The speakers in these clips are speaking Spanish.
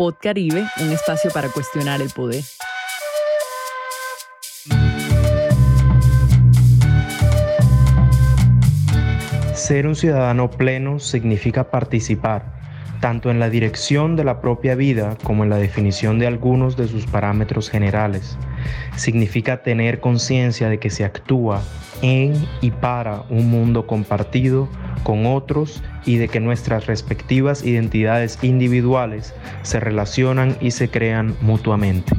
Pod Caribe, un espacio para cuestionar el poder. Ser un ciudadano pleno significa participar tanto en la dirección de la propia vida como en la definición de algunos de sus parámetros generales. Significa tener conciencia de que se actúa en y para un mundo compartido con otros y de que nuestras respectivas identidades individuales se relacionan y se crean mutuamente.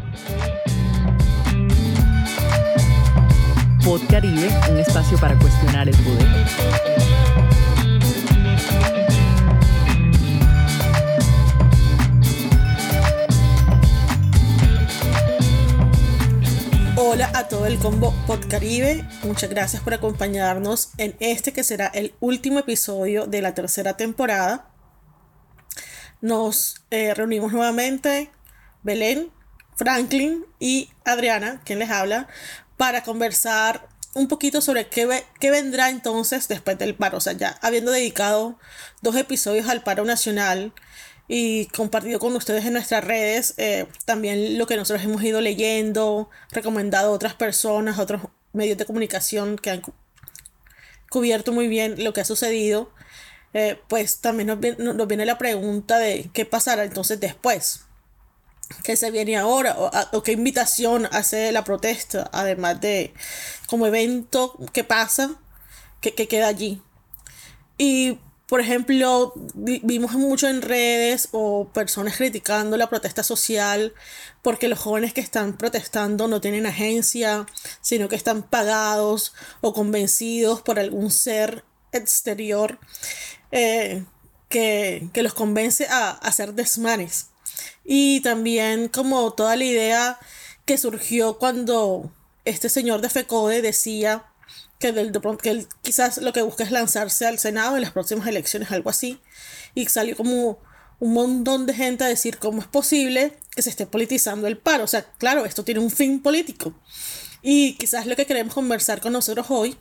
Pod Caribe, un espacio para cuestionar el poder. Todo el combo Podcaribe, muchas gracias por acompañarnos en este que será el último episodio de la tercera temporada. Nos eh, reunimos nuevamente Belén, Franklin y Adriana, quien les habla, para conversar un poquito sobre qué, qué vendrá entonces después del paro. O sea, ya habiendo dedicado dos episodios al paro nacional, y compartido con ustedes en nuestras redes eh, también lo que nosotros hemos ido leyendo, recomendado a otras personas, a otros medios de comunicación que han cubierto muy bien lo que ha sucedido, eh, pues también nos viene, la pregunta de qué pasará entonces después, qué se viene ahora o, qué invitación hace la protesta, además de como evento que pasa, que, que queda allí. Y por ejemplo, vimos mucho en redes o personas criticando la protesta social porque los jóvenes que están protestando no tienen agencia, sino que están pagados o convencidos por algún ser exterior eh, que, los convence a, hacer desmanes. Y también como toda la idea que surgió cuando este señor de FECODE decía que, de pronto, quizás lo que busca es lanzarse al Senado en las próximas elecciones, algo así, y salió como un montón de gente a decir cómo es posible que se esté politizando el paro. O sea, claro, esto tiene un fin político. Y quizás lo que queremos conversar con nosotros hoy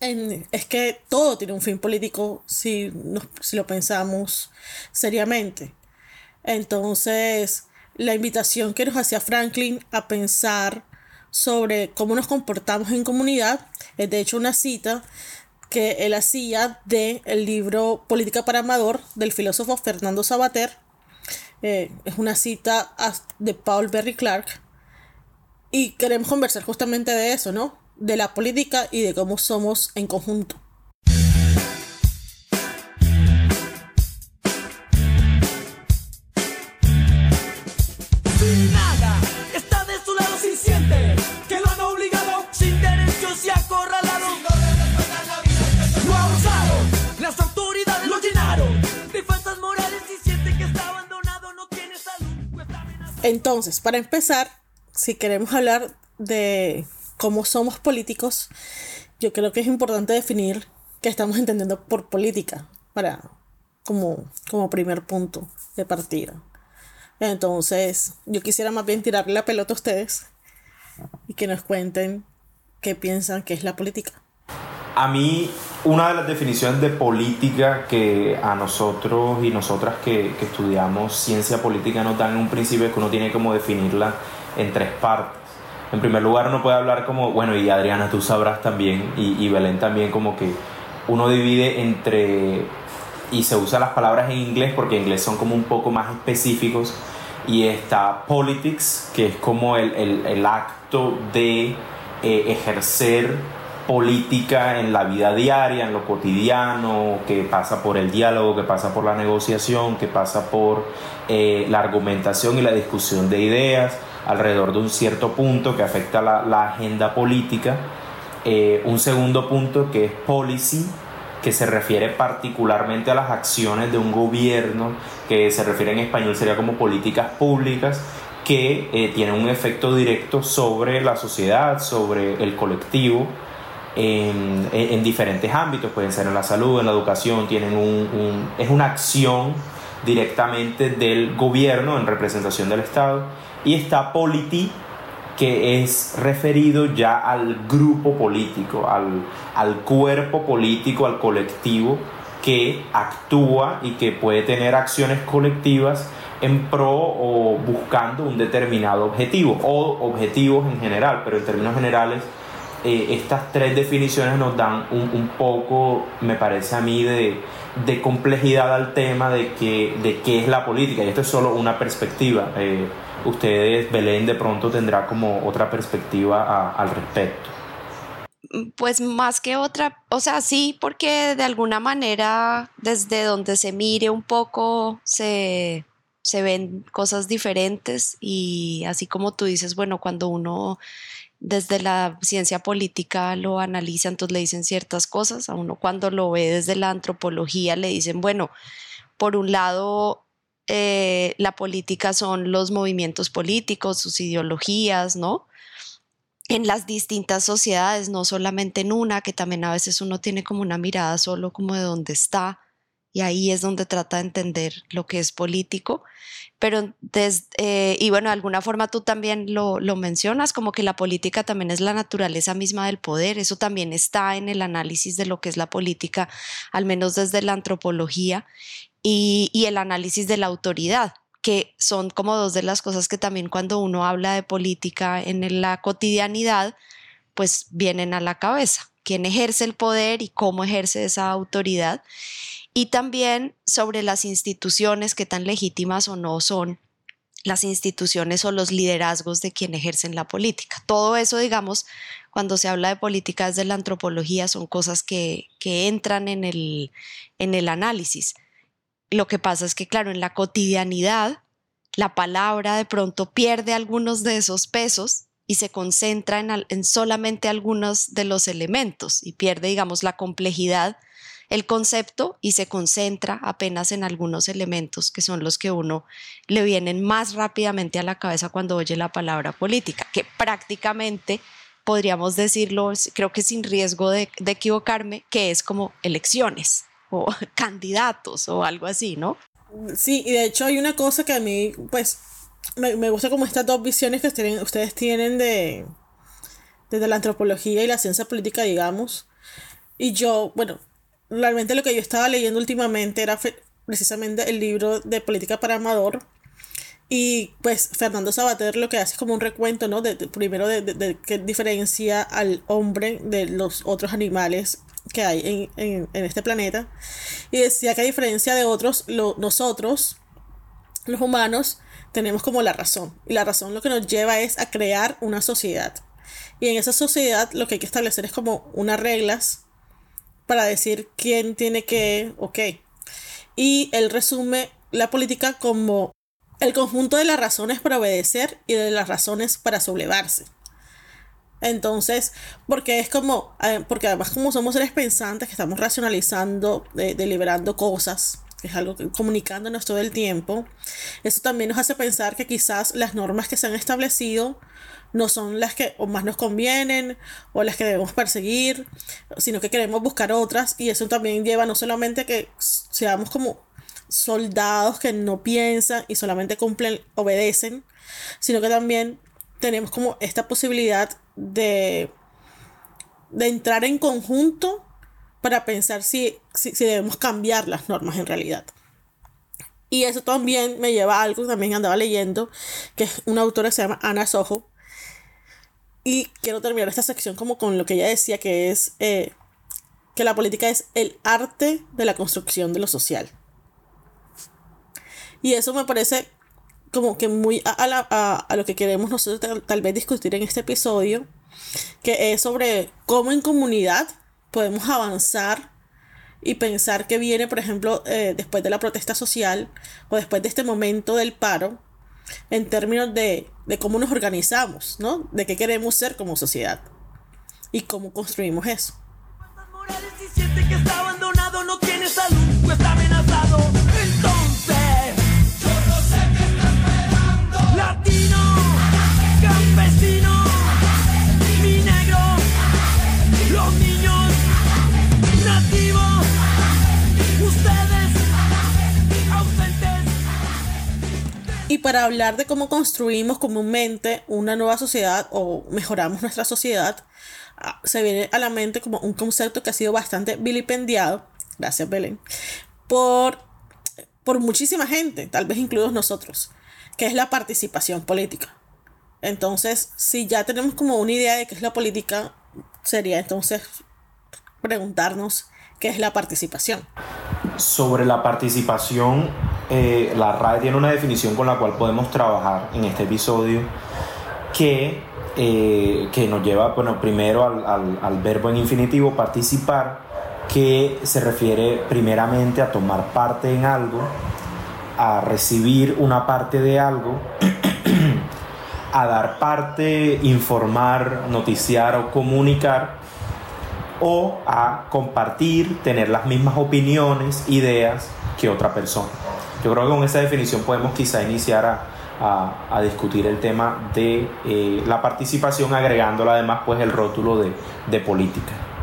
es que todo tiene un fin político si, si lo pensamos seriamente. Entonces, la invitación que nos hacía Franklin a pensar sobre cómo nos comportamos en comunidad. Es de hecho una cita que él hacía del el libro Política para Amador del filósofo Fernando Sabater. Eh, es una cita de Paul Berry Clark. Y queremos conversar justamente de eso, ¿no? De la política y de cómo somos en conjunto. Entonces, para empezar, si queremos hablar de cómo somos políticos, yo creo que es importante definir qué estamos entendiendo por política para como, como primer punto de partida. Entonces, yo quisiera más bien tirarle la pelota a ustedes y que nos cuenten qué piensan que es la política. A mí, una de las definiciones de política que a nosotros y nosotras que, estudiamos ciencia política nos dan en un principio es que uno tiene como definirla en tres partes. En primer lugar, uno puede hablar como, bueno, y Adriana, tú sabrás también, y, Belén también, como que uno divide entre, y se usa las palabras en inglés porque en inglés son como un poco más específicos, y está politics, que es como el, el, el acto de eh, ejercer política en la vida diaria, en lo cotidiano, que pasa por el diálogo, que pasa por la negociación, que pasa por eh, la argumentación y la discusión de ideas alrededor de un cierto punto que afecta la, agenda política. Eh, un segundo punto que es policy, que se refiere particularmente a las acciones de un gobierno, que se refiere en español sería como políticas públicas, que eh, tienen un efecto directo sobre la sociedad, sobre el colectivo en, diferentes ámbitos, pueden ser en la salud, en la educación, tienen un, es una acción directamente del gobierno en representación del Estado. Y está politi que es referido ya al grupo político, al, al cuerpo político, al colectivo que actúa y que puede tener acciones colectivas en pro o buscando un determinado objetivo o objetivos en general, pero en términos generales eh, estas tres definiciones nos dan un, un, poco, me parece a mí, de, de complejidad al tema de, que, de qué es la política y esto es solo una perspectiva. Eh, ustedes, Belén, de pronto tendrá como otra perspectiva al respecto. Pues más que otra, o sea, sí, porque de alguna manera desde donde se mire un poco se, se ven cosas diferentes y así como tú dices, bueno, cuando uno desde la ciencia política lo analiza, entonces le dicen ciertas cosas, a uno cuando lo ve desde la antropología le dicen, bueno, por un lado eh, la política son los movimientos políticos, sus ideologías, ¿no? En las distintas sociedades, no solamente en una, que también a veces uno tiene como una mirada solo como de dónde está, y ahí es donde trata de entender lo que es político. Pero, eh, y bueno, de alguna forma tú también lo, lo, mencionas, como que la política también es la naturaleza misma del poder, eso también está en el análisis de lo que es la política, al menos desde la antropología y, el análisis de la autoridad que son como dos de las cosas que también cuando uno habla de política en la cotidianidad, pues vienen a la cabeza. ¿Quién ejerce el poder y cómo ejerce esa autoridad? Y también sobre las instituciones, que tan legítimas o no son las instituciones o los liderazgos de quien ejercen la política. Todo eso, digamos, cuando se habla de política desde la antropología, son cosas que, que entran en el, en el análisis. Lo que pasa es que, claro, en la cotidianidad, la palabra de pronto pierde algunos de esos pesos y se concentra en, solamente algunos de los elementos y pierde, digamos, la complejidad, el concepto y se concentra apenas en algunos elementos que son los que uno le vienen más rápidamente a la cabeza cuando oye la palabra política, que prácticamente podríamos decirlo, creo que sin riesgo de equivocarme, que es como elecciones o candidatos o algo así, ¿no? Sí, y de hecho hay una cosa que a mí, pues, me, me gusta como estas dos visiones que ustedes, ustedes tienen de desde la antropología y la ciencia política, digamos. Y yo, bueno, realmente lo que yo estaba leyendo últimamente era precisamente el libro de Política para Amador. Y pues Fernando Sabater lo que hace es como un recuento, ¿no? De, primero de, de, qué diferencia al hombre de los otros animales que hay en, este planeta. Y decía que a diferencia de otros, nosotros, los humanos, tenemos como la razón. Y la razón lo que nos lleva es a crear una sociedad. Y en esa sociedad lo que hay que establecer es como unas reglas para decir quién tiene que o qué. Y él resume la política como el conjunto de las razones para obedecer y de las razones para sublevarse. Entonces, porque es como, eh, porque además como somos seres pensantes que estamos racionalizando, deliberando cosas, que es algo que comunicándonos todo el tiempo, eso también nos hace pensar que quizás las normas que se han establecido no son las que más nos convienen o las que debemos perseguir, sino que queremos buscar otras y eso también lleva no solamente a que seamos como soldados que no piensan y solamente cumplen, obedecen, sino que también tenemos como esta posibilidad de, de entrar en conjunto para pensar si, si, debemos cambiar las normas en realidad. Y eso también me lleva a algo que también andaba leyendo, que es una autora que se llama Ana Sojo. Y quiero terminar esta sección como con lo que ella decía, que es eh, que la política es el arte de la construcción de lo social. Y eso me parece como que muy a, lo que queremos nosotros tal, vez discutir en este episodio, que es sobre cómo en comunidad podemos avanzar y pensar que viene, por ejemplo, eh, después de la protesta social o después de este momento del paro, en términos de, de cómo nos organizamos, ¿no? De qué queremos ser como sociedad y cómo construimos eso. Y para hablar de cómo construimos comúnmente una nueva sociedad o mejoramos nuestra sociedad, ah, se viene a la mente como un concepto que ha sido bastante vilipendiado, gracias Belén, por por muchísima gente, tal vez incluidos nosotros, que es la participación política. Entonces, si ya tenemos como una idea de qué es la política, sería entonces preguntarnos qué es la participación. Sobre la participación, eh, la RAE tiene una definición con la cual podemos trabajar en este episodio que, eh, que nos lleva, bueno, primero al, al verbo en infinitivo, participar, que se refiere primeramente a tomar parte en algo, a recibir una parte de algo, a dar parte, informar, noticiar o comunicar, o a compartir, tener las mismas opiniones, ideas que otra persona. Yo creo que con esa definición podemos quizá iniciar a, a, discutir el tema de eh, la participación, agregándola además pues el rótulo de, de política.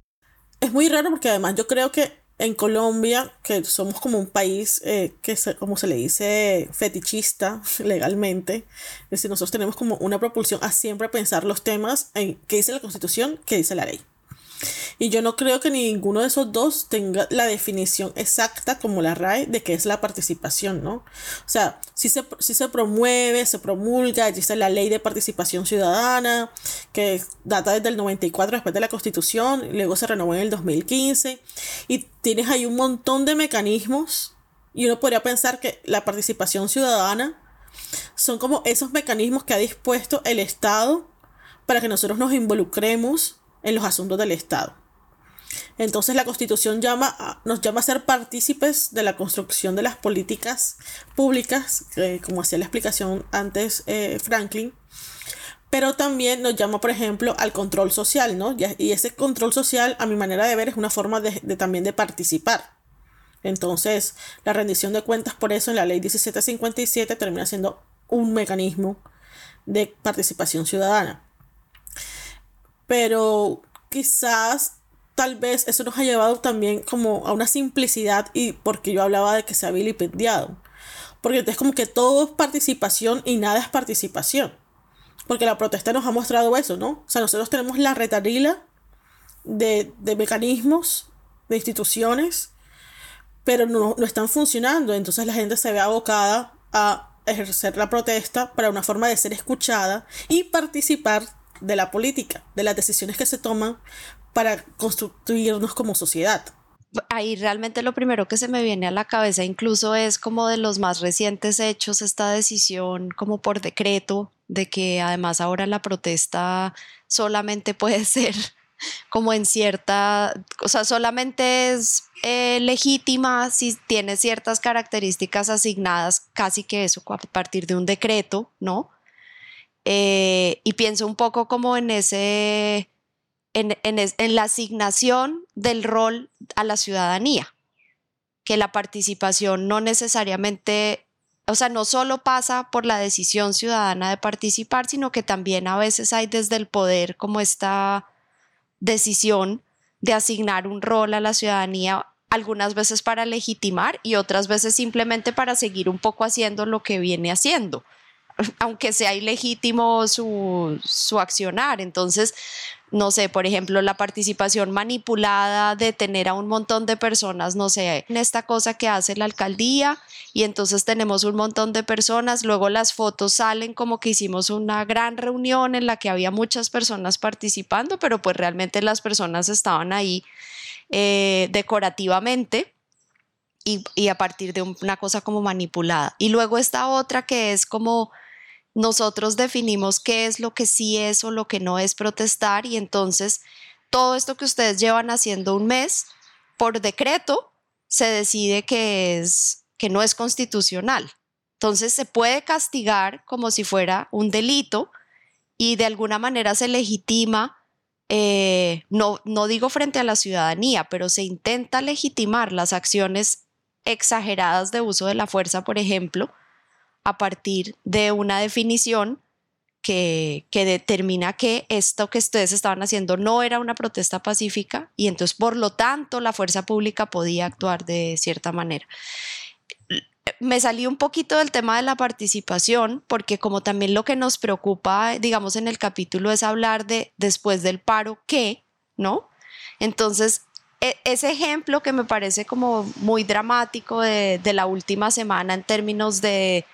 Es muy raro porque además yo creo que en Colombia, que somos como un país eh, que, se, como se le dice, fetichista legalmente, es decir, nosotros tenemos como una propulsión a siempre pensar los temas en qué dice la Constitución, qué dice la ley. Y yo no creo que ninguno de esos dos tenga la definición exacta como la RAE de qué es la participación, ¿no? O sea, si se, si se promueve, se promulga, existe la ley de participación ciudadana, que data desde el 94 después de la Constitución, luego se renovó en el 2015, y tienes ahí un montón de mecanismos, y uno podría pensar que la participación ciudadana son como esos mecanismos que ha dispuesto el Estado para que nosotros nos involucremos en los asuntos del Estado. Entonces la Constitución nos llama a ser partícipes de la construcción de las políticas públicas, como hacía la explicación antes eh, Franklin, pero también nos llama, por ejemplo, al control social, ¿no? Y ese control social, a mi manera de ver, es una forma también de participar. Entonces, la rendición de cuentas, por eso en la ley 1757 termina siendo un mecanismo de participación ciudadana pero quizás tal vez eso nos ha llevado también como a una simplicidad y porque yo hablaba de que se ha vilipendiado. Porque entonces como que todo es participación y nada es participación. Porque la protesta nos ha mostrado eso, ¿no? O sea, nosotros tenemos la retarila de, de mecanismos, de instituciones, pero no, no están funcionando. Entonces la gente se ve abocada a ejercer la protesta para una forma de ser escuchada y participar de la política, de las decisiones que se toman para construirnos como sociedad. Ahí realmente lo primero que se me viene a la cabeza incluso es como de los más recientes hechos esta decisión como por decreto de que además ahora la protesta solamente puede ser como en cierta, o sea, solamente es eh, legítima si tiene ciertas características asignadas, casi que eso a partir de un decreto, ¿no? Eh, y pienso un poco como en ese, en, en, la asignación del rol a la ciudadanía, que la participación no necesariamente, o sea, no solo pasa por la decisión ciudadana de participar, sino que también a veces hay desde el poder como esta decisión de asignar un rol a la ciudadanía algunas veces para legitimar y otras veces simplemente para seguir un poco haciendo lo que viene haciendo aunque sea ilegítimo su, su accionar. Entonces, no sé, por ejemplo, la participación manipulada de tener a un montón de personas, no sé, en esta cosa que hace la alcaldía y entonces tenemos un montón de personas, luego las fotos salen como que hicimos una gran reunión en la que había muchas personas participando, pero pues realmente las personas estaban ahí eh, decorativamente. Y, y a partir de una cosa como manipulada. Y luego esta otra que es como nosotros definimos qué es lo que sí es o lo que no es protestar y entonces todo esto que ustedes llevan haciendo un mes, por decreto, se decide que, es, que no es constitucional. Entonces se puede castigar como si fuera un delito y de alguna manera se legitima, eh, no, no digo frente a la ciudadanía, pero se intenta legitimar las acciones exageradas de uso de la fuerza, por ejemplo, a partir de una definición que, que, determina que esto que ustedes estaban haciendo no era una protesta pacífica y entonces por lo tanto la fuerza pública podía actuar de cierta manera. Me salí un poquito del tema de la participación porque como también lo que nos preocupa, digamos, en el capítulo es hablar de después del paro qué, ¿no? Entonces, e, ese ejemplo que me parece como muy dramático de, de, la última semana en términos de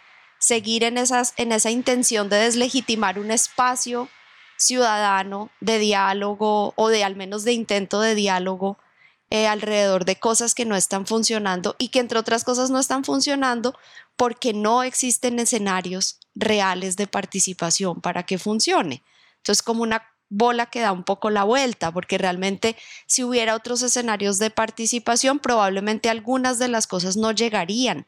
seguir en, esa intención de deslegitimar un espacio ciudadano de diálogo o de al menos de intento de diálogo eh, alrededor de cosas que no están funcionando y que entre otras cosas no están funcionando porque no existen escenarios reales de participación para que funcione. Entonces, como una bola que da un poco la vuelta, porque realmente si hubiera otros escenarios de participación, probablemente algunas de las cosas no llegarían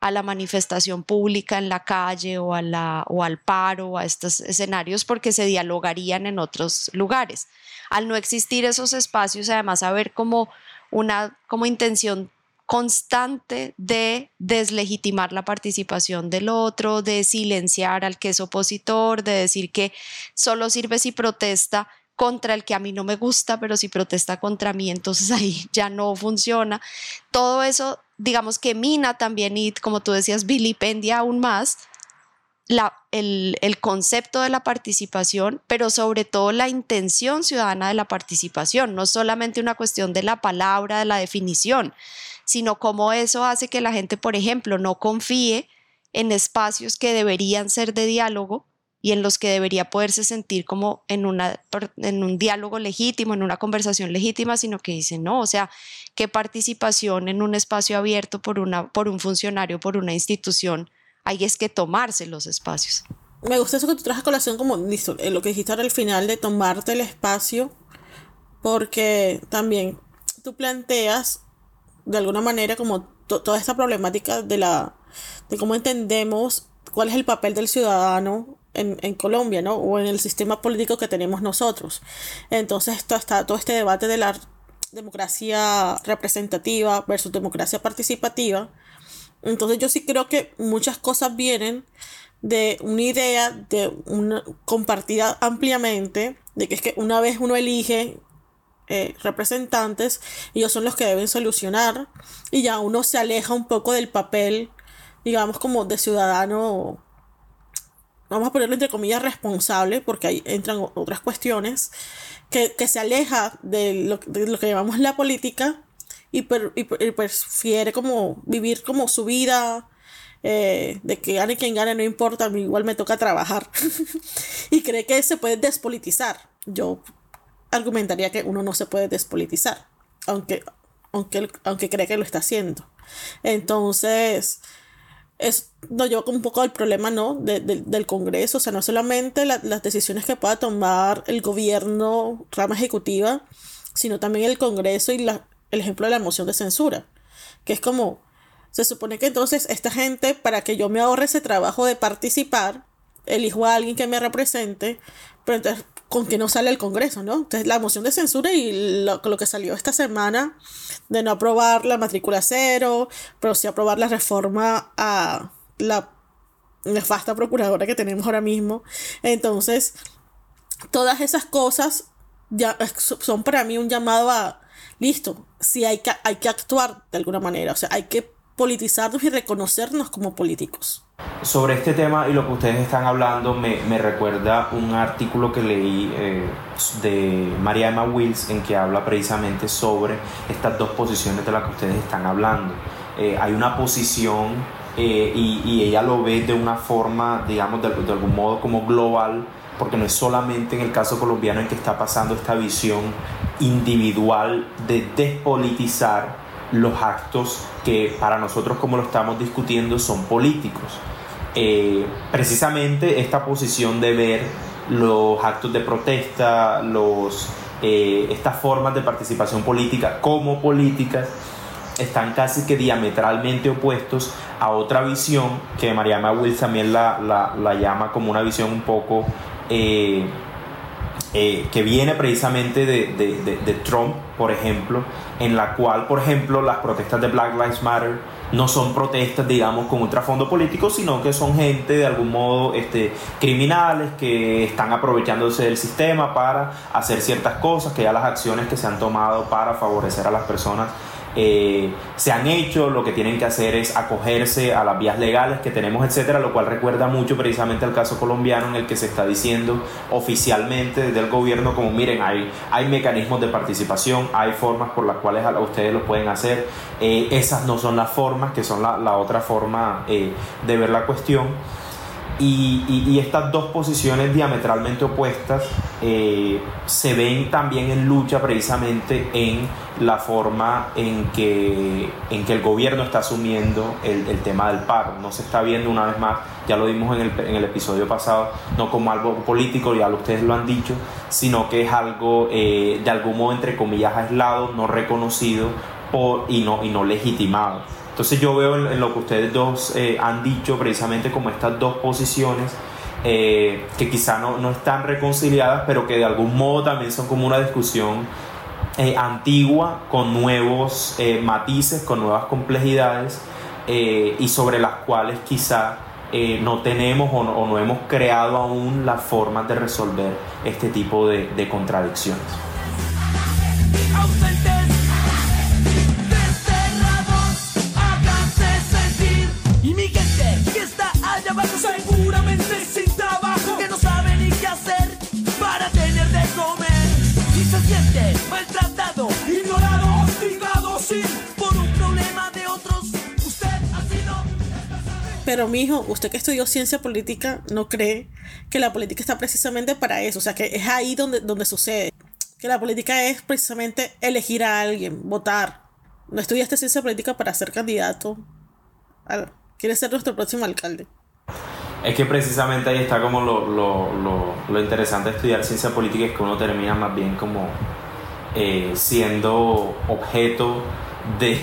a la manifestación pública en la calle o, a la, o al paro a estos escenarios porque se dialogarían en otros lugares. Al no existir esos espacios, además, haber como una como intención constante de deslegitimar la participación del otro, de silenciar al que es opositor, de decir que solo sirve si protesta contra el que a mí no me gusta, pero si protesta contra mí, entonces ahí ya no funciona. Todo eso, digamos que mina también y como tú decías, vilipendia aún más la, el, el, concepto de la participación, pero sobre todo la intención ciudadana de la participación, no solamente una cuestión de la palabra, de la definición, sino cómo eso hace que la gente, por ejemplo, no confíe en espacios que deberían ser de diálogo y en los que debería poderse sentir como en, una, en un diálogo legítimo, en una conversación legítima, sino que dicen, no, o sea, qué participación en un espacio abierto por, una, por un funcionario, por una institución, ahí es que tomarse los espacios. Me gusta eso que tú traes a colación como listo, eh, lo que dijiste ahora al final de tomarte el espacio, porque también tú planteas de alguna manera como toda esta problemática de la de cómo entendemos cuál es el papel del ciudadano en, Colombia, ¿no? O en el sistema político que tenemos nosotros. Entonces esto está todo este debate de la democracia representativa versus democracia participativa. Entonces yo sí creo que muchas cosas vienen de una idea de una compartida ampliamente de que es que una vez uno elige eh, representantes, ellos son los que deben solucionar y ya uno se aleja un poco del papel, digamos, como de ciudadano, vamos a ponerlo entre comillas, responsable, porque ahí entran otras cuestiones, que, se aleja de lo, que llamamos la política y, prefiere como vivir como su vida. Eh, de que gane quien gane no importa, a mí igual me toca trabajar y cree que se puede despolitizar. Yo argumentaría que uno no se puede despolitizar, aunque, aunque, aunque cree que lo está haciendo. Entonces, es, nos lleva un poco al problema ¿no? del Congreso, o sea, no solamente las decisiones que pueda tomar el gobierno, rama ejecutiva, sino también el Congreso y la, el ejemplo de la moción de censura, que es como, se supone que entonces esta gente, para que yo me ahorre ese trabajo de participar, elijo a alguien que me represente, pero entonces con que no sale el Congreso, ¿no? Entonces la moción de censura y lo, lo, que salió esta semana de no aprobar la matrícula cero, pero sí aprobar la reforma a la nefasta procuradora que tenemos ahora mismo. Entonces, todas esas cosas ya son para mí un llamado a, listo, sí hay que, hay que actuar de alguna manera, o sea, hay que politizarnos y reconocernos como políticos. Sobre este tema y lo que ustedes están hablando me, recuerda un artículo que leí eh, de María Emma Wills en que habla precisamente sobre estas dos posiciones de las que ustedes están hablando. Eh, hay una posición eh, y, y, ella lo ve de una forma, digamos, de, de algún modo como global, porque no es solamente en el caso colombiano en que está pasando esta visión individual de despolitizar los actos que para nosotros como lo estamos discutiendo son políticos. Eh, precisamente esta posición de ver los actos de protesta, los, eh, estas formas de participación política como políticas, están casi que diametralmente opuestos a otra visión que Mariana Wills también la, la, llama como una visión un poco eh, eh, que viene precisamente de, de, de, Trump, por ejemplo, en la cual, por ejemplo, las protestas de Black Lives Matter no son protestas, digamos, con un trasfondo político, sino que son gente de algún modo este, criminales que están aprovechándose del sistema para hacer ciertas cosas, que ya las acciones que se han tomado para favorecer a las personas eh, se han hecho, lo que tienen que hacer es acogerse a las vías legales que tenemos, etcétera, lo cual recuerda mucho precisamente al caso colombiano en el que se está diciendo oficialmente desde el gobierno como miren, hay, hay mecanismos de participación, hay formas por las cuales ustedes lo pueden hacer, eh, esas no son las formas, que son la, la otra forma eh, de ver la cuestión. Y, estas dos posiciones diametralmente opuestas eh, se ven también en lucha precisamente en la forma en que, en que el gobierno está asumiendo el, tema del paro. No se está viendo una vez más, ya lo vimos en el, en el episodio pasado, no como algo político, ya ustedes lo han dicho, sino que es algo eh, de algún modo entre comillas aislado, no reconocido por, y, no, y no legitimado. Entonces yo veo en, lo que ustedes dos eh, han dicho precisamente como estas dos posiciones eh, que quizá no, no, están reconciliadas, pero que de algún modo también son como una discusión eh, antigua con nuevos matices, con nuevas complejidades y sobre las cuales quizá no tenemos o no, hemos creado aún las formas de resolver este tipo de, de contradicciones. Pero mijo, usted que estudió ciencia política, ¿no cree que la política está precisamente para eso? O sea, que es ahí donde, donde sucede. Que la política es precisamente elegir a alguien, votar. No estudiaste ciencia política para ser candidato. Quiere ser nuestro próximo alcalde. Es que precisamente ahí está como lo, lo, lo, interesante de estudiar ciencia política, es que uno termina más bien como eh, siendo objeto de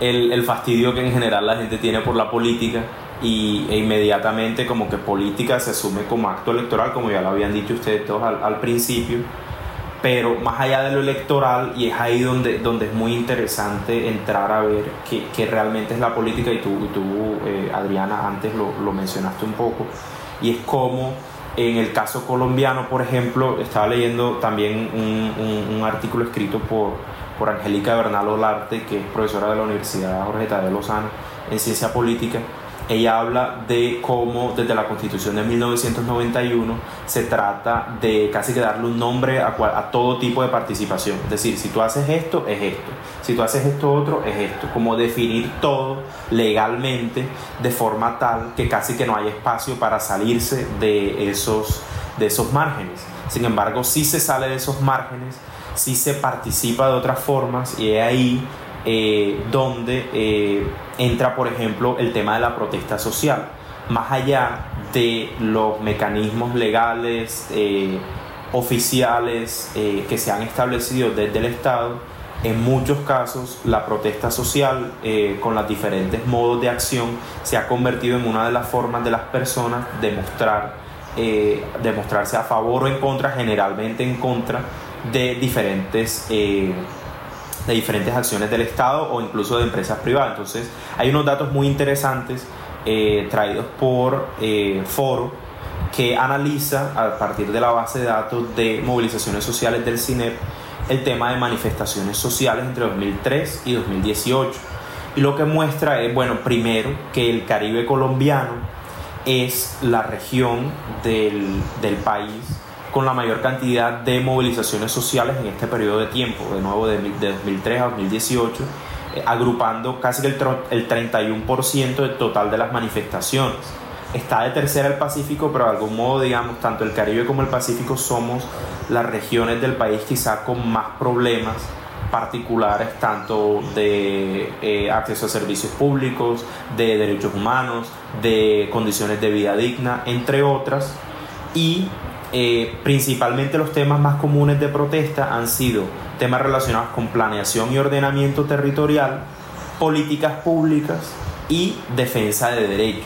el, el, fastidio que en general la gente tiene por la política y, e inmediatamente como que política se asume como acto electoral, como ya lo habían dicho ustedes todos al, al principio. Pero más allá de lo electoral, y es ahí donde, donde es muy interesante entrar a ver qué, realmente es la política, y tú, tú eh, Adriana, antes lo, lo, mencionaste un poco, y es como en el caso colombiano, por ejemplo, estaba leyendo también un, un, artículo escrito por, por Angélica Bernal Olarte, que es profesora de la Universidad Jorge Tadeo Lozano en Ciencia Política, ella habla de cómo desde la constitución de 1991 se trata de casi que darle un nombre a, todo tipo de participación. Es decir, si tú haces esto, es esto. Si tú haces esto otro, es esto. Como definir todo legalmente de forma tal que casi que no hay espacio para salirse de esos, de esos márgenes. Sin embargo, si se sale de esos márgenes, si se participa de otras formas y es ahí eh, donde eh, entra, por ejemplo, el tema de la protesta social. Más allá de los mecanismos legales, eh, oficiales que se han establecido desde el Estado, en muchos casos la protesta social con los diferentes modos de acción se ha convertido en una de las formas de las personas de mostrar, mostrarse a favor o en contra, generalmente en contra de diferentes de diferentes acciones del Estado o incluso de empresas privadas. Entonces, hay unos datos muy interesantes eh, traídos por eh, Foro que analiza a partir de la base de datos de movilizaciones sociales del CINEP el tema de manifestaciones sociales entre 2003 y 2018. Y lo que muestra es, bueno, primero que el Caribe colombiano es la región del, del país con la mayor cantidad de movilizaciones sociales en este periodo de tiempo, de nuevo de, 2003 a 2018, eh, agrupando casi el, el 31% del total de las manifestaciones. Está de tercera el Pacífico, pero de algún modo, digamos, tanto el Caribe como el Pacífico somos las regiones del país quizá con más problemas particulares, tanto de eh, acceso a servicios públicos, de derechos humanos, de condiciones de vida digna, entre otras. Y eh, principalmente los temas más comunes de protesta han sido temas relacionados con planeación y ordenamiento territorial, políticas públicas y defensa de derechos.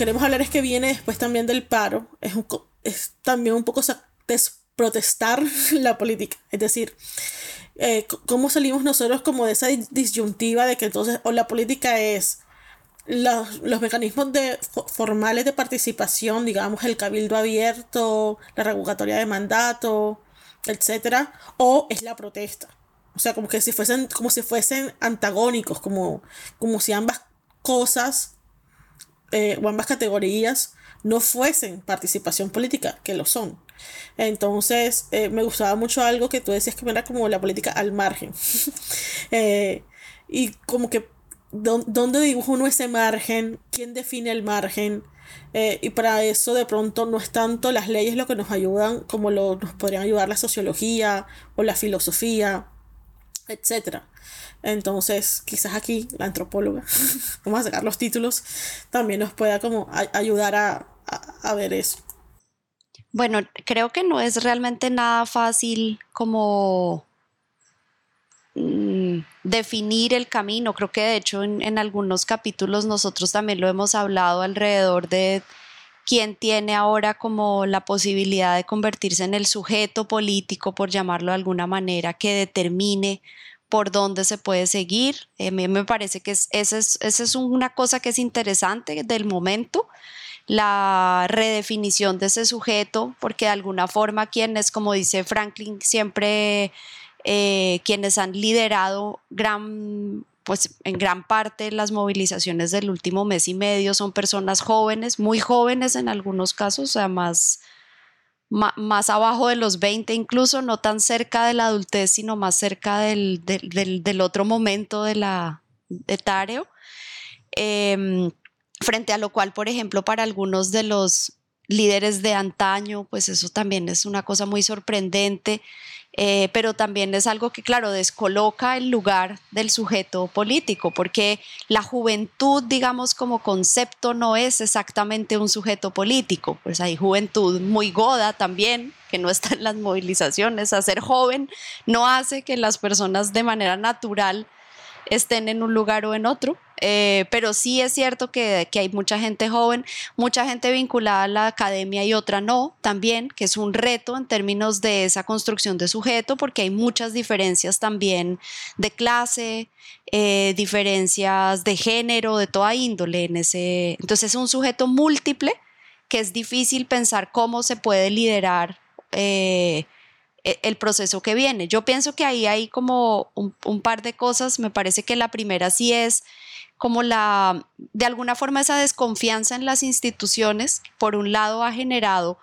Queremos hablar es que viene después también del paro, es, también un poco protestar la política. Es decir, eh, cómo salimos nosotros como de esa disyuntiva de que entonces o la política es los, los mecanismos de, formales de participación, digamos el cabildo abierto, la revocatoria de mandato, etcétera, o es la protesta. O sea, como que si fuesen, como si fuesen antagónicos, como, como si ambas cosas eh, o ambas categorías no fuesen participación política, que lo son. Entonces, eh, me gustaba mucho algo que tú decías que era como la política al margen. Eh, y como que, ¿dónde dibuja uno ese margen? ¿Quién define el margen? y para eso de pronto no es tanto las leyes lo que nos ayudan como lo, nos podrían ayudar la sociología o la filosofía etcétera. Entonces, quizás aquí la antropóloga, vamos a sacar los títulos, también nos pueda como ayudar a, ver eso. Bueno, creo que no es realmente nada fácil como mm, definir el camino. Creo que de hecho en, en, algunos capítulos nosotros también lo hemos hablado alrededor de quién tiene ahora como la posibilidad de convertirse en el sujeto político, por llamarlo de alguna manera, que determine por dónde se puede seguir. Eh, a mí me parece que es, esa, es, es una cosa que es interesante del momento, la redefinición de ese sujeto, porque de alguna forma quienes, como dice Franklin, siempre eh, quienes han liderado gran pues en gran parte las movilizaciones del último mes y medio son personas jóvenes, muy jóvenes en algunos casos, sea, más, abajo de los 20 incluso, no tan cerca de la adultez, sino más cerca del, del, otro momento de la etario. Em, frente a lo cual, por ejemplo, para algunos de los líderes de antaño, pues eso también es una cosa muy sorprendente eh, pero también es algo que, claro, descoloca el lugar del sujeto político, porque la juventud, digamos, como concepto no es exactamente un sujeto político, pues hay juventud muy goda también, que no está en las movilizaciones, a ser joven no hace que las personas de manera natural estén en un lugar o en otro. Eh, pero sí es cierto que, que, hay mucha gente joven, mucha gente vinculada a la academia y otra no, también, que es un reto en términos de esa construcción de sujeto, porque hay muchas diferencias también de clase, eh, diferencias de género, de toda índole en ese. Entonces es un sujeto múltiple que es difícil pensar cómo se puede liderar. Eh, el proceso que viene. Yo pienso que ahí hay como un, par de cosas. Me parece que la primera sí es como la, de alguna forma esa desconfianza en las instituciones, por un lado ha generado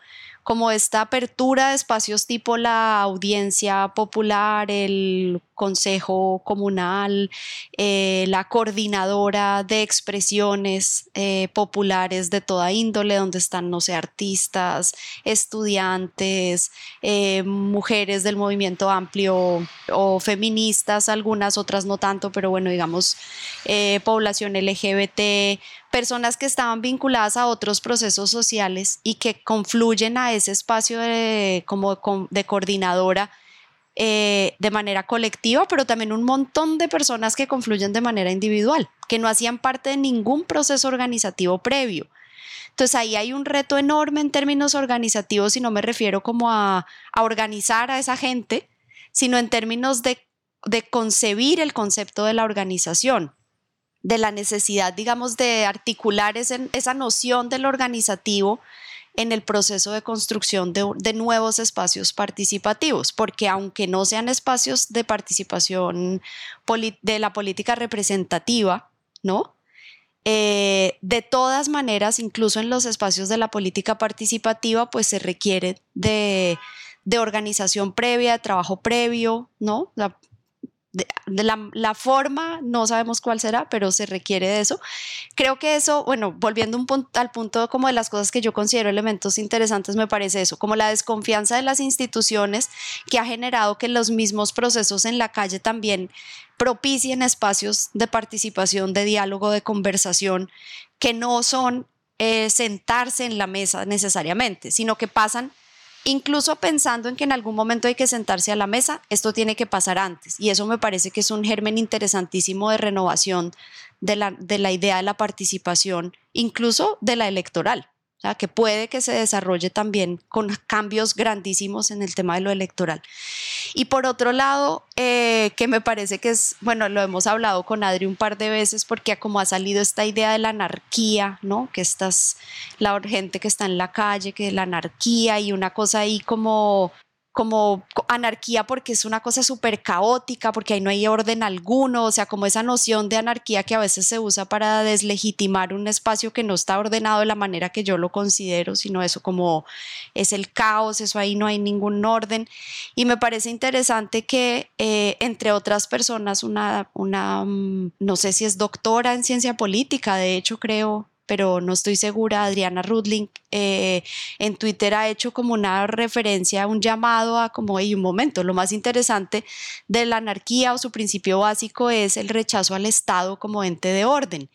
como esta apertura de espacios tipo la audiencia popular, el consejo comunal, eh, la coordinadora de expresiones eh, populares de toda índole, donde están, no sé, artistas, estudiantes, eh, mujeres del movimiento amplio o feministas, algunas, otras no tanto, pero bueno, digamos, población LGBT, personas que estaban vinculadas a otros procesos sociales y que confluyen a ese espacio de, como de coordinadora eh, de manera colectiva, pero también un montón de personas que confluyen de manera individual, que no hacían parte de ningún proceso organizativo previo. Entonces ahí hay un reto enorme en términos organizativos y no me refiero como a, organizar a esa gente, sino en términos de, de concebir el concepto de la organización de la necesidad, digamos, de articular esa noción del organizativo en el proceso de construcción de, nuevos espacios participativos, porque aunque no sean espacios de participación de la política representativa, ¿no? Eh, de todas maneras, incluso en los espacios de la política participativa, pues se requiere de, de organización previa, de trabajo previo, ¿no? De, la, forma, no sabemos cuál será, pero se requiere de eso. Creo que eso, bueno, volviendo al punto como de las cosas que yo considero elementos interesantes, me parece eso, como la desconfianza de las instituciones que ha generado que los mismos procesos en la calle también propicien espacios de participación, de diálogo, de conversación, que no son eh, sentarse en la mesa necesariamente, sino que pasan incluso pensando en que en algún momento hay que sentarse a la mesa, esto tiene que pasar antes. Y eso me parece que es un germen interesantísimo de renovación de la, de la idea de la participación, incluso de la electoral. O sea, que puede que se desarrolle también con cambios grandísimos en el tema de lo electoral. Y por otro lado, eh, que me parece que es, bueno, lo hemos hablado con Adri un par de veces porque como ha salido esta idea de la anarquía, ¿no? Que estás, la gente que está en la calle, que la anarquía y una cosa ahí como como anarquía porque es una cosa súper caótica, porque ahí no hay orden alguno, o sea, como esa noción de anarquía que a veces se usa para deslegitimar un espacio que no está ordenado de la manera que yo lo considero, sino eso como es el caos, eso ahí no hay ningún orden. Y me parece interesante que eh, entre otras personas, una, una, mm, no sé si es doctora en ciencia política, de hecho creo, pero no estoy segura, Adriana Rudling eh, en Twitter ha hecho como una referencia, un llamado a como, hay un momento, lo más interesante de la anarquía o su principio básico es el rechazo al Estado como ente de orden.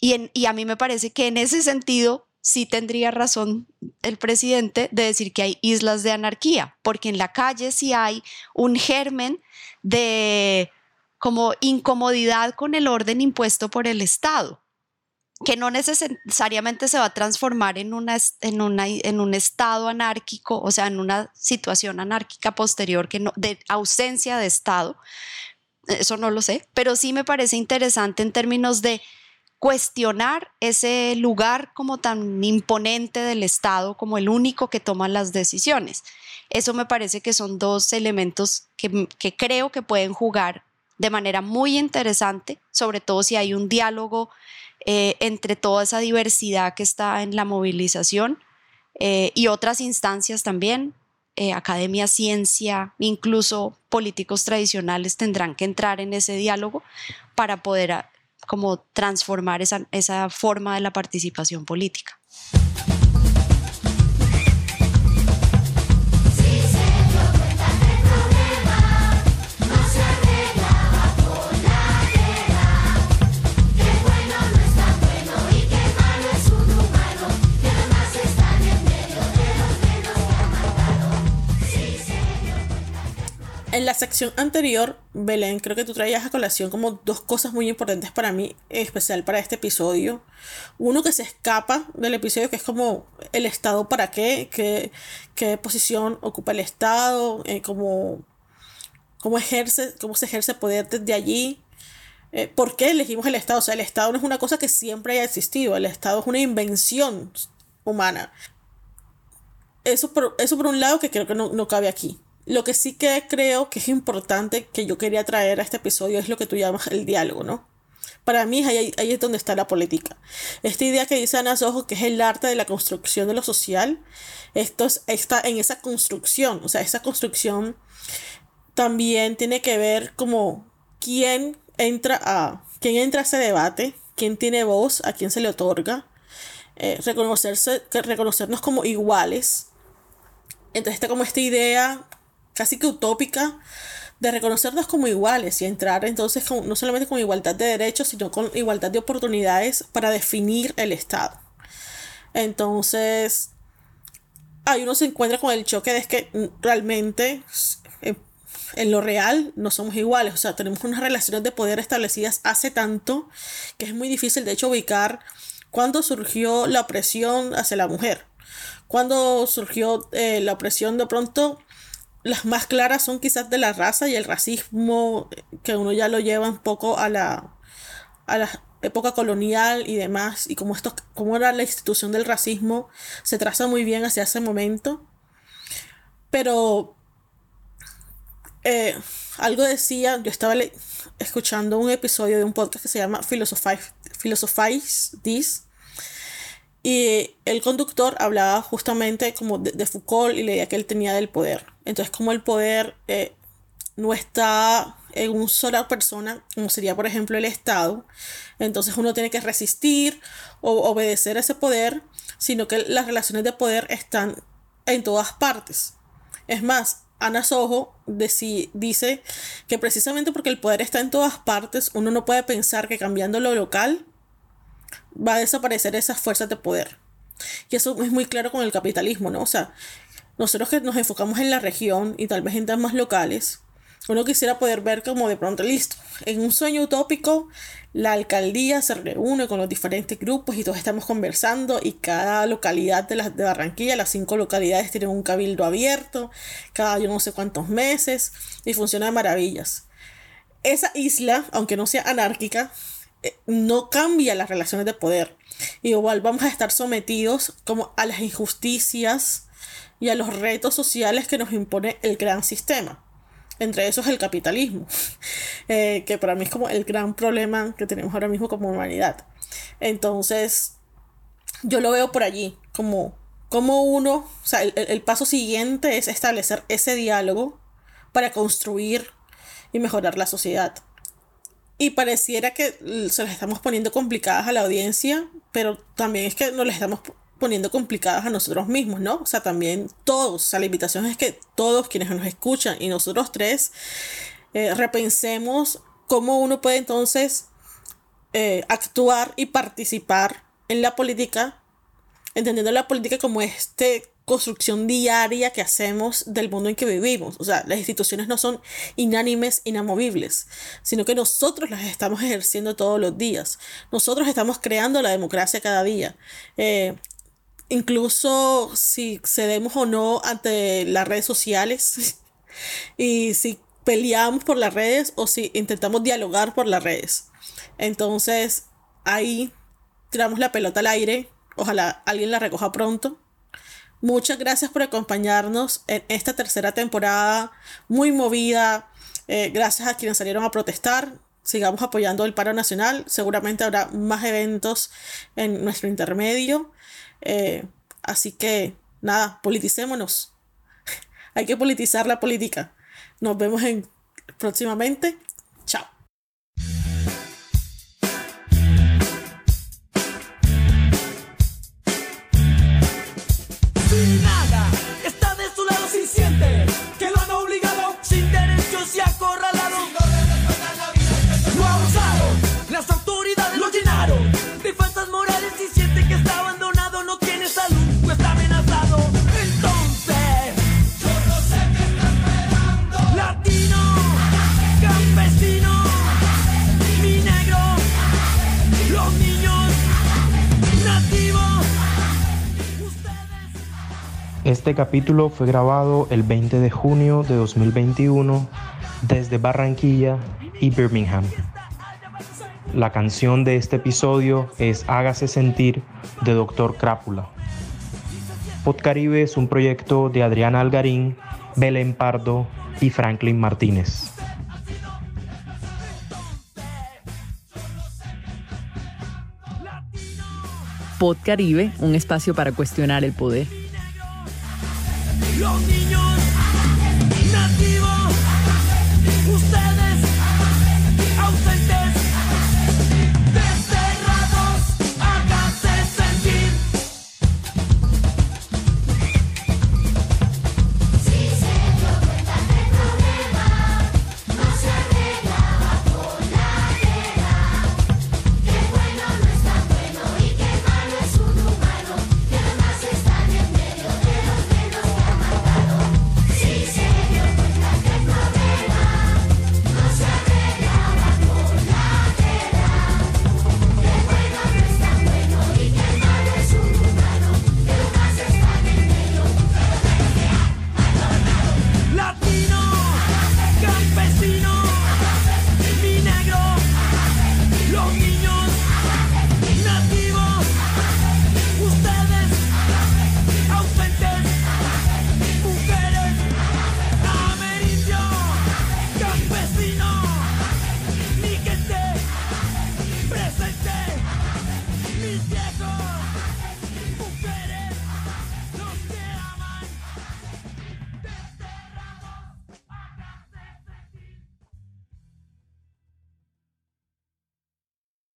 Y, y a mí me parece que en ese sentido sí tendría razón el presidente de decir que hay islas de anarquía, porque en la calle sí hay un germen de como incomodidad con el orden impuesto por el Estado que no necesariamente se va a transformar en, una, en, una, en un estado anárquico, o sea, en una situación anárquica posterior que no, de ausencia de Estado, eso no lo sé, pero sí me parece interesante en términos de cuestionar ese lugar como tan imponente del Estado, como el único que toma las decisiones. Eso me parece que son dos elementos que, que creo que pueden jugar de manera muy interesante, sobre todo si hay un diálogo eh, entre toda esa diversidad que está en la movilización eh, y otras instancias también, eh, academia, ciencia, incluso políticos tradicionales tendrán que entrar en ese diálogo para poder ah, como transformar esa, esa forma de la participación política. En la sección anterior, Belén, creo que tú traías a colación como dos cosas muy importantes para mí, especial para este episodio. Uno que se escapa del episodio, que es como el Estado para qué, qué, qué posición ocupa el Estado, eh, cómo, cómo, ejerce, cómo se ejerce poder desde allí. Eh, ¿Por qué elegimos el Estado? O sea, el Estado no es una cosa que siempre haya existido, el Estado es una invención humana. Eso por, eso por un lado que creo que no, no cabe aquí. Lo que sí que creo que es importante que yo quería traer a este episodio es lo que tú llamas el diálogo, ¿no? Para mí ahí, es donde está la política. Esta idea que dice Ana Sojo, que es el arte de la construcción de lo social, esto está en esa construcción, o sea, esa construcción también tiene que ver como quién entra a, quién entra a ese debate, quién tiene voz, a quién se le otorga, eh, reconocernos como iguales. Entonces está como esta idea casi que utópica de reconocernos como iguales y entrar entonces no solamente con igualdad de derechos, sino con igualdad de oportunidades para definir el Estado. Entonces, ahí uno se encuentra con el choque de que realmente en lo real no somos iguales, o sea, tenemos unas relaciones de poder establecidas hace tanto que es muy difícil de hecho ubicar cuándo surgió la opresión hacia la mujer, cuándo surgió eh, la opresión de pronto las más claras son quizás de la raza y el racismo, que uno ya lo lleva un poco a la, a la época colonial y demás, y como, como era la institución del racismo, se traza muy bien hacia ese momento. Pero eh, algo decía, yo estaba escuchando un episodio de un podcast que se llama Philosophize, This, y el conductor hablaba justamente como de, Foucault y leía que él tenía del poder. Entonces como el poder eh, no está en una sola persona, como sería por ejemplo el Estado, entonces uno tiene que resistir o obedecer a ese poder, sino que las relaciones de poder están en todas partes. Es más, Ana Sojo dice que precisamente porque el poder está en todas partes, uno no puede pensar que cambiando lo local va a desaparecer esas fuerzas de poder. Y eso es muy claro con el capitalismo, ¿no? O sea, nosotros que nos enfocamos en la región y tal vez en temas locales, Uno quisiera poder ver como de pronto listo. En un sueño utópico, la alcaldía se reúne con los diferentes grupos y todos estamos conversando y cada localidad de, de Barranquilla, las cinco localidades tienen un cabildo abierto, cada yo no sé cuántos meses y funciona de maravillas. Esa isla, aunque no sea anárquica, eh, no cambia las relaciones de poder. Igual vamos a estar sometidos como a las injusticias y a los retos sociales que nos impone el gran sistema. Entre esos el capitalismo, eh, que para mí es como el gran problema que tenemos ahora mismo como humanidad. Entonces, yo lo veo por allí, como, como uno, o sea, el, el paso siguiente es establecer ese diálogo para construir y mejorar la sociedad. Y pareciera que se las estamos poniendo complicadas a la audiencia, pero también es que nos las estamos poniendo complicadas a nosotros mismos, ¿no? O sea, también todos, o sea, la invitación es que todos quienes nos escuchan y nosotros tres eh, repensemos cómo uno puede entonces eh, actuar y participar en la política, entendiendo la política como este construcción diaria que hacemos del mundo en que vivimos. O sea, las instituciones no son inánimes, inamovibles, sino que nosotros las estamos ejerciendo todos los días. Nosotros estamos creando la democracia cada día. Eh, incluso si cedemos o no ante las redes sociales y si peleamos por las redes o si intentamos dialogar por las redes. Entonces, ahí tiramos la pelota al aire. Ojalá alguien la recoja pronto. Muchas gracias por acompañarnos en esta tercera temporada muy movida. Eh, gracias a quienes salieron a protestar. Sigamos apoyando el paro nacional. Seguramente habrá más eventos en nuestro intermedio. Eh, así que nada, politicémonos. Hay que politizar la política. Nos vemos en próximamente. Chao. Este capítulo fue grabado el 20 de junio de 2021 desde Barranquilla y Birmingham. La canción de este episodio es Hágase Sentir de Doctor Crápula. Podcaribe es un proyecto de Adriana Algarín, Belén Pardo y Franklin Martínez. Pod Caribe, un espacio para cuestionar el poder. Los niños.